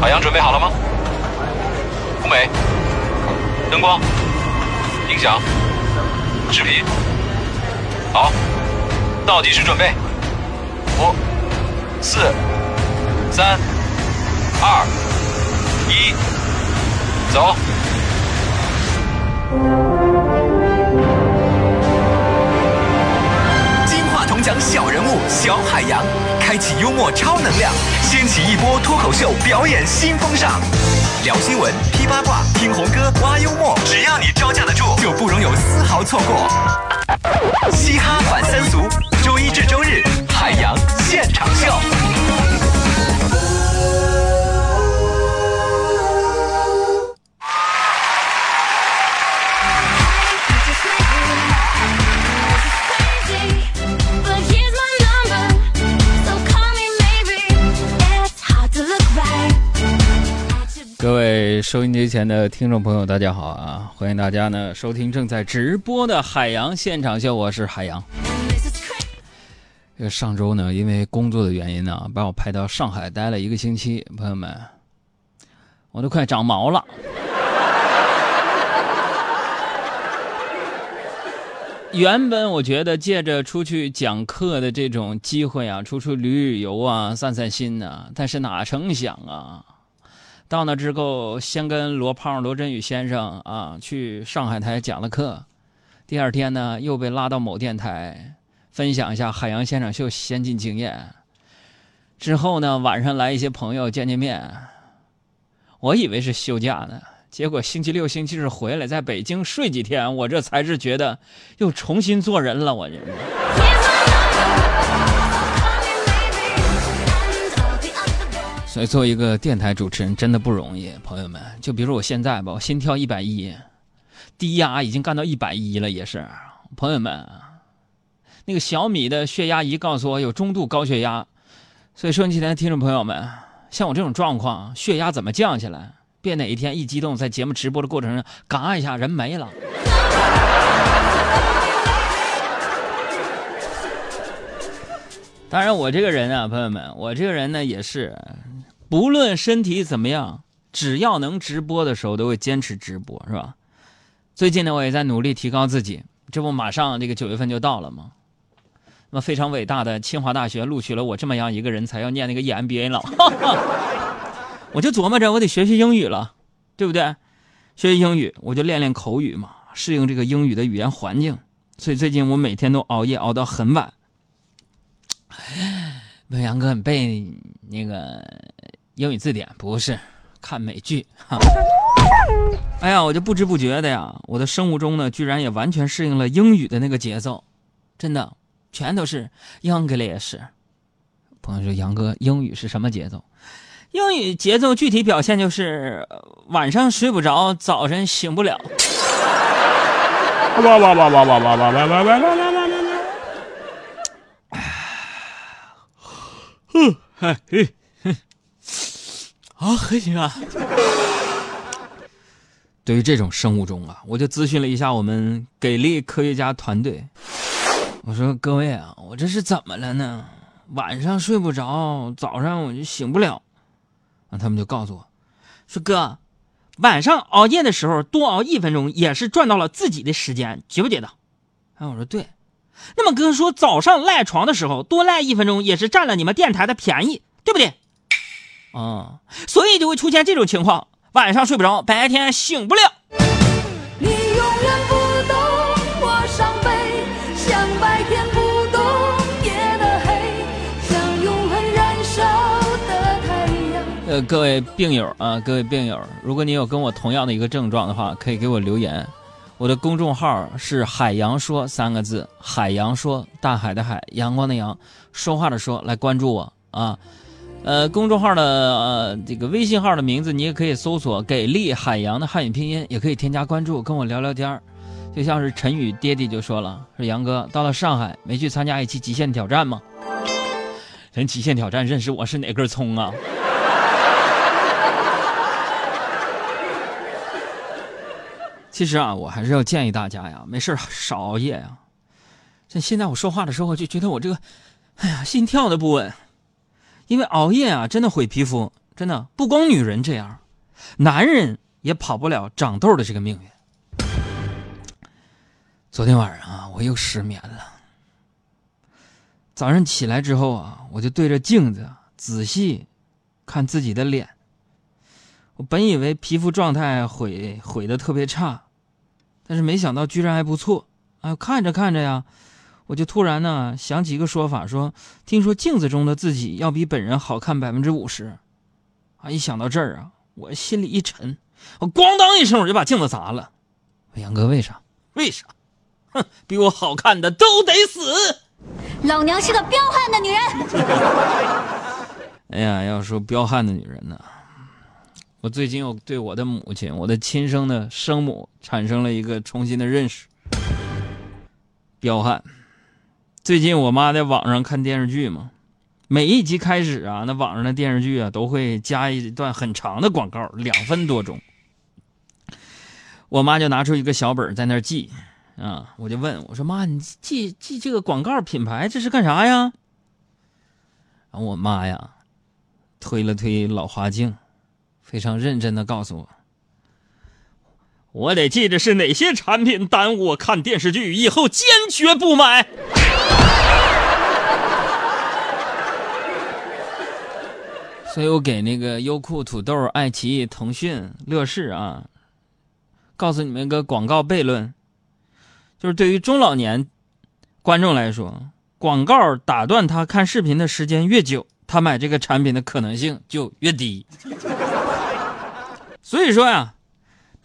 海洋准备好了吗？舞美、灯光、音响、视频，好，倒计时准备，五、四、三、二、一，走。金话筒奖小人物小海洋，开启幽默超能量，掀起一波脱口秀表演新风尚。聊新闻、批八卦、听红歌、挖幽默，只要你招架得住，就不容有丝毫错过。嘻哈反三俗，周一至周日，海洋现场秀。各位收音机前的听众朋友，大家好啊！欢迎大家呢收听正在直播的海洋现场秀，我是海洋。这上周呢，因为工作的原因呢，把我派到上海待了一个星期，朋友们，我都快长毛了。原本我觉得借着出去讲课的这种机会啊，出去旅旅游啊，散散心呢、但是哪成想啊！到那之后，先跟罗胖、罗振宇先生啊去上海台讲了课，第二天呢又被拉到某电台分享一下海洋现场秀先进经验。之后呢，晚上来一些朋友见见面，我以为是休假呢，结果星期六、星期日回来，在北京睡几天，我这才是觉得又重新做人了，我这所以，作为一个电台主持人，真的不容易，朋友们。就比如我现在吧，我心跳一百一，低压已经干到一百一了，也是。朋友们，那个小米的血压仪告诉我有中度高血压，所以收音机前的听众朋友们，像我这种状况，血压怎么降下来？别哪一天一激动，在节目直播的过程中，嘎一下人没了。当然，我这个人啊，朋友们，我这个人呢也是，不论身体怎么样，只要能直播的时候，都会坚持直播，是吧？最近呢，我也在努力提高自己，这不马上这个九月份就到了吗？那么非常伟大的清华大学录取了我这么样一个人才，要念那个 EMBA 了，我就琢磨着我得学学英语了，对不对？学学英语，我就练练口语嘛，适应这个英语的语言环境。所以最近我每天都熬夜熬到很晚。问 杨哥，你背那个英语字典不是？看美剧。哈 哎呀，我就不知不觉的呀，我的生物钟呢，居然也完全适应了英语的那个节奏，真的，全都是 English。朋友说，杨哥，英语是什么节奏？英语节奏具体表现就是晚上睡不着，早晨醒不了。哇哇哇哇哇哇哇哇哇哇哇哇哇！嗯，哎嘿，啊，还行啊。对于这种生物钟啊，我就咨询了一下我们给力科学家团队。我说各位啊，我这是怎么了呢？晚上睡不着，早上我就醒不了。啊，他们就告诉我，说哥，晚上熬夜的时候多熬一分钟也是赚到了自己的时间，觉不觉得？哎，我说对。那么哥说早上赖床的时候多赖一分钟也是占了你们电台的便宜，对不对？啊、所以就会出现这种情况，晚上睡不着，白天醒不了。你永远不懂我伤悲，像白天不懂夜的黑，像永恒燃烧的太阳。呃，各位病友啊，各位病友，如果你有跟我同样的一个症状的话，可以给我留言。我的公众号是“海洋说”三个字，海洋说，大海的海，阳光的阳，说话的说，来关注我啊。呃，公众号的呃这个微信号的名字你也可以搜索“给力海洋”的汉语拼音，也可以添加关注，跟我聊聊天儿就像是陈宇爹地就说了，说杨哥到了上海没去参加一期极限挑战吗？人极限挑战认识我是哪根葱啊？其实啊，我还是要建议大家呀，没事少熬夜呀。像现在我说话的时候，就觉得我这个，哎呀，心跳的不稳，因为熬夜啊，真的毁皮肤。真的不光女人这样，男人也跑不了长痘的这个命运。昨天晚上啊，我又失眠了。早上起来之后啊，我就对着镜子仔细看自己的脸。我本以为皮肤状态毁毁的特别差，但是没想到居然还不错。啊，看着看着呀，我就突然呢想起一个说法，说听说镜子中的自己要比本人好看百分之五十。啊，一想到这儿啊，我心里一沉，我咣当一声我就把镜子砸了。杨哥，为啥？为啥？哼，比我好看的都得死！老娘是个彪悍的女人。哎呀，要说彪悍的女人呢，我最近又对我的母亲，我的亲生的生母产生了一个重新的认识。彪悍。最近我妈在网上看电视剧嘛，每一集开始啊，那网上的电视剧啊都会加一段很长的广告，两分多钟。我妈就拿出一个小本在那记。啊！我就问我说：“妈，你记记这个广告品牌这是干啥呀？”然后我妈呀，推了推老花镜，非常认真的告诉我：“我得记着是哪些产品耽误我看电视剧，以后坚决不买。”所以我给那个优酷、土豆、爱奇艺、腾讯、乐视啊，告诉你们一个广告悖论。就是对于中老年观众来说，广告打断他看视频的时间越久，他买这个产品的可能性就越低。所以说呀，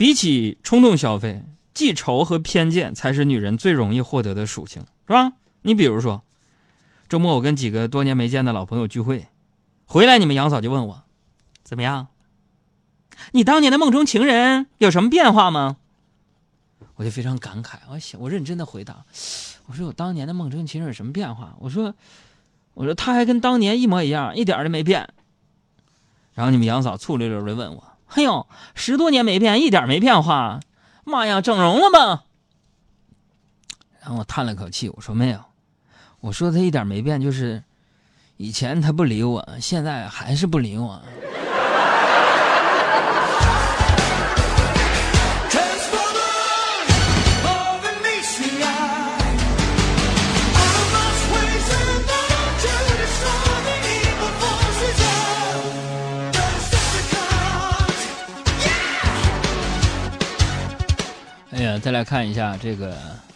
比起冲动消费，记仇和偏见才是女人最容易获得的属性，是吧？你比如说，周末我跟几个多年没见的老朋友聚会，回来你们杨嫂就问我，怎么样？你当年的梦中情人有什么变化吗？我就非常感慨，我想，我认真的回答，我说我当年的梦中情人有什么变化？我说，我说他还跟当年一模一样，一点都没变。然后你们杨嫂醋溜溜的问我：“哎呦，十多年没变，一点没变化？妈呀，整容了吧？”然后我叹了口气，我说没有，我说他一点没变，就是以前他不理我，现在还是不理我。再来看一下这个，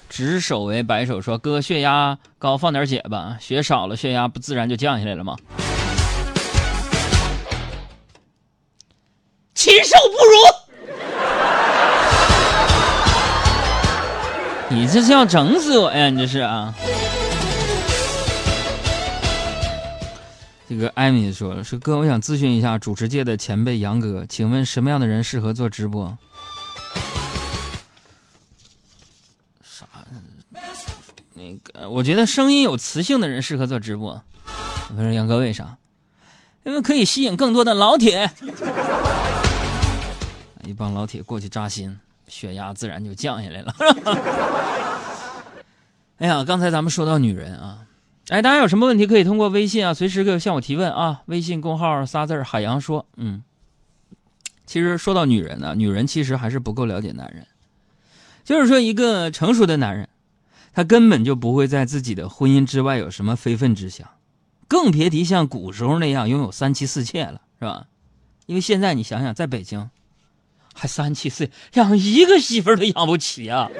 执手为白手说：“哥，血压高，放点血吧，血少了，血压不自然就降下来了吗？”禽兽不如！你这是要整死我呀？你这是啊？这个艾米说了：“说哥，我想咨询一下主持界的前辈杨哥，请问什么样的人适合做直播？”那个我觉得声音有磁性的人适合做直播。我说杨哥为啥？因为可以吸引更多的老铁，一帮老铁过去扎心，血压自然就降下来了。哎呀，刚才咱们说到女人啊，哎，大家有什么问题可以通过微信啊，随时可以向我提问啊。微信公号仨字海洋说，嗯，其实说到女人呢，女人其实还是不够了解男人，就是说一个成熟的男人。他根本就不会在自己的婚姻之外有什么非分之想，更别提像古时候那样拥有三妻四妾了，是吧？因为现在你想想，在北京，还三妻四养一个媳妇都养不起啊！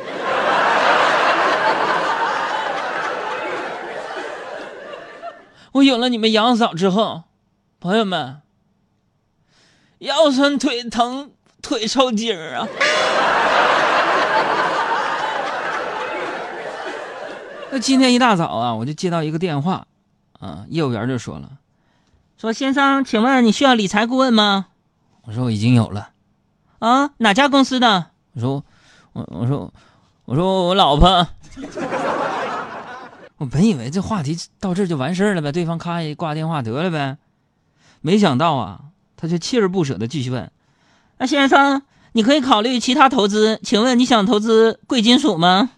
我有了你们杨嫂之后，朋友们，腰酸腿疼腿抽筋儿啊！那今天一大早啊，我就接到一个电话，啊，业务员就说了，说先生，请问你需要理财顾问吗？我说我已经有了，啊，哪家公司的？我说我我说我说我老婆。我本以为这话题到这就完事儿了呗，对方咔一挂电话得了呗，没想到啊，他就锲而不舍的继续问，那先生，你可以考虑其他投资，请问你想投资贵金属吗？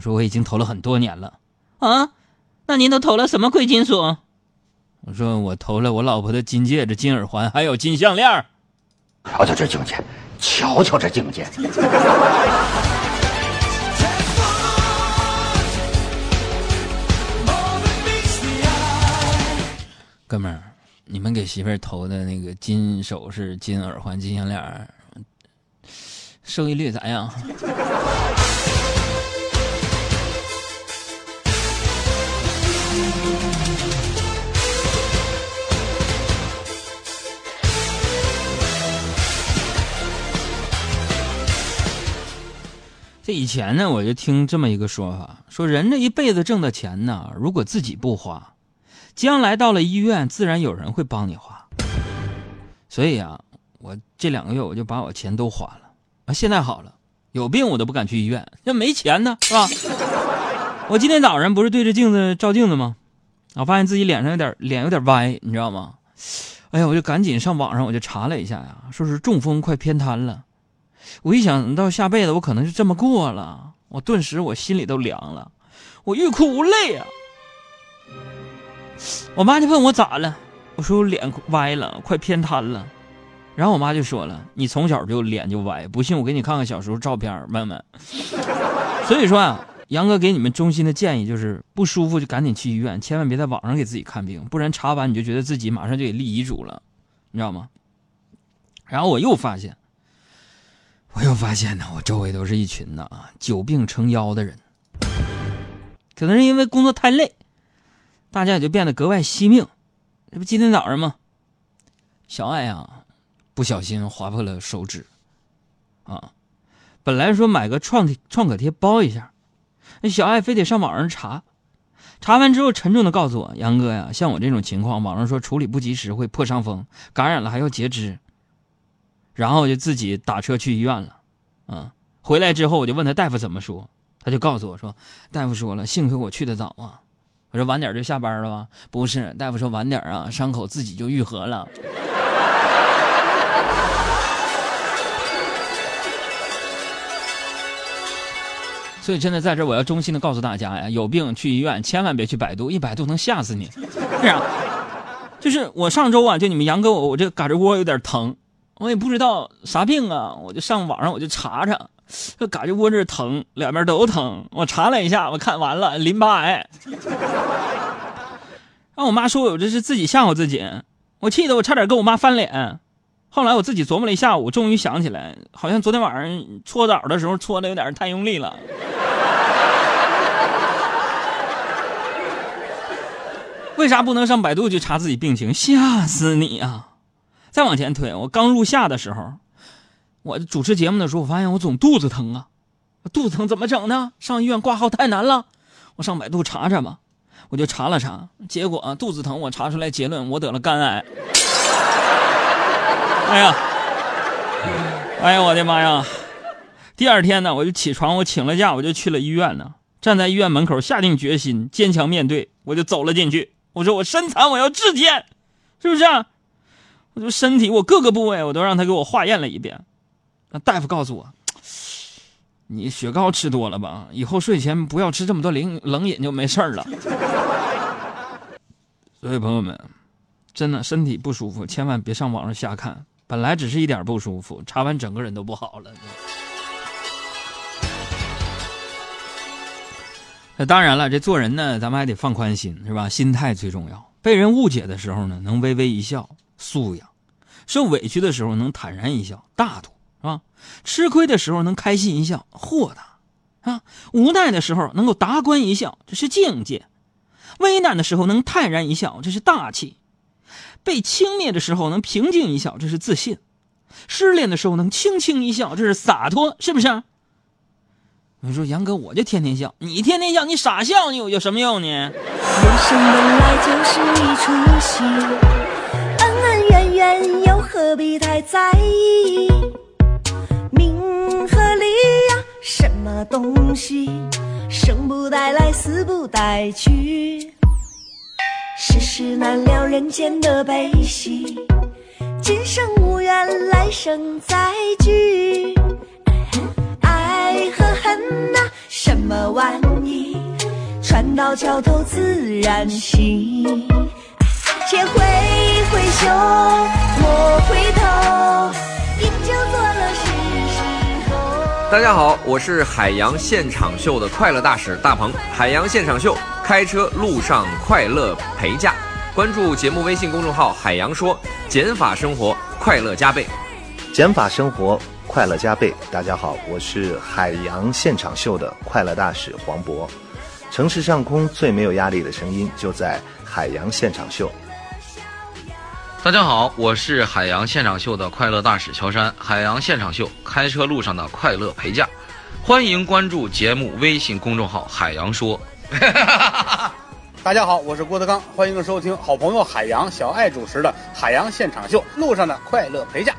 我说我已经投了很多年了，啊，那您都投了什么贵金属？我说我投了我老婆的金戒指、金耳环，还有金项链儿。瞧瞧这境界，瞧瞧这境界。哥们儿，你们给媳妇儿投的那个金首饰、金耳环、金项链儿，收益率咋样？这以前呢，我就听这么一个说法，说人这一辈子挣的钱呢，如果自己不花，将来到了医院，自然有人会帮你花。所以啊，我这两个月我就把我钱都花了啊。现在好了，有病我都不敢去医院，那没钱呢，是吧？我今天早上不是对着镜子照镜子吗？我发现自己脸上有点脸有点歪，你知道吗？哎呀，我就赶紧上网上我就查了一下呀，说是中风快偏瘫了。我一想到下辈子我可能就这么过了，我顿时我心里都凉了，我欲哭无泪啊！我妈就问我咋了，我说我脸歪了，快偏瘫了。然后我妈就说了：“你从小就脸就歪，不信我给你看看小时候照片，问问。”所以说啊，杨哥给你们衷心的建议就是，不舒服就赶紧去医院，千万别在网上给自己看病，不然查完你就觉得自己马上就得立遗嘱了，你知道吗？然后我又发现。我又发现呢，我周围都是一群呐久病成妖的人，可能是因为工作太累，大家也就变得格外惜命。这不今天早上吗？小爱啊，不小心划破了手指，啊，本来说买个创创可贴包一下，那小爱非得上网上查，查完之后沉重的告诉我：“杨哥呀，像我这种情况，网上说处理不及时会破伤风，感染了还要截肢。”然后我就自己打车去医院了，嗯，回来之后我就问他大夫怎么说，他就告诉我说，大夫说了，幸亏我去的早啊。我说晚点就下班了吧？不是，大夫说晚点啊，伤口自己就愈合了。所以真的在这，我要衷心的告诉大家呀，有病去医院，千万别去百度，一百度能吓死你。是啊，就是我上周啊，就你们杨哥我我这胳肢窝有点疼。我也不知道啥病啊，我就上网上我就查查，就胳肢窝这疼，两边都疼。我查了一下，我看完了淋巴癌。让我妈说我这是自己吓唬自己，我气得我差点跟我妈翻脸。后来我自己琢磨了一下午，终于想起来，好像昨天晚上搓澡的时候搓的有点太用力了。为啥不能上百度去查自己病情？吓死你啊！再往前推，我刚入夏的时候，我主持节目的时候，我发现我总肚子疼啊，肚子疼怎么整呢？上医院挂号太难了，我上百度查查吧，我就查了查，结果、啊、肚子疼，我查出来结论，我得了肝癌。哎呀，哎呀，我的妈呀！第二天呢，我就起床，我请了假，我就去了医院呢，站在医院门口，下定决心，坚强面对，我就走了进去。我说我身残，我要治天，是不是、啊？我就身体我各个部位我都让他给我化验了一遍，那大夫告诉我，你雪糕吃多了吧？以后睡前不要吃这么多冷冷饮就没事了。所以朋友们，真的身体不舒服，千万别上网上瞎看。本来只是一点不舒服，查完整个人都不好了。那当然了，这做人呢，咱们还得放宽心，是吧？心态最重要。被人误解的时候呢，能微微一笑。素养，受委屈的时候能坦然一笑，大度是吧？吃亏的时候能开心一笑，豁达啊！无奈的时候能够达观一笑，这是境界；危难的时候能泰然一笑，这是大气；被轻蔑的时候能平静一笑，这是自信；失恋的时候能轻轻一笑，这是洒脱，是不是？你说杨哥，我就天天笑，你天天笑，你傻笑，你有有什么用呢？人生本来就是一出戏。恩恩怨怨又何必太在意？名和利呀，什么东西？生不带来，死不带去。世事难料，人间的悲喜。今生无缘，来生再聚。爱和恨呐、什么玩意？船到桥头自然行。且挥挥袖，莫回头，饮酒作乐是时候。大家好，我是海洋现场秀的快乐大使大鹏。海洋现场秀，开车路上快乐陪驾。关注节目微信公众号“海洋说”，减法生活，快乐加倍。减法生活，快乐加倍。大家好，我是海洋现场秀的快乐大使黄渤。城市上空最没有压力的声音，就在海洋现场秀。大家好，我是海洋现场秀的快乐大使乔杉。海洋现场秀，开车路上的快乐陪驾。欢迎关注节目微信公众号“海洋说”。大家好，我是郭德纲，欢迎收听好朋友海洋小爱主持的《海洋现场秀》路上的快乐陪驾。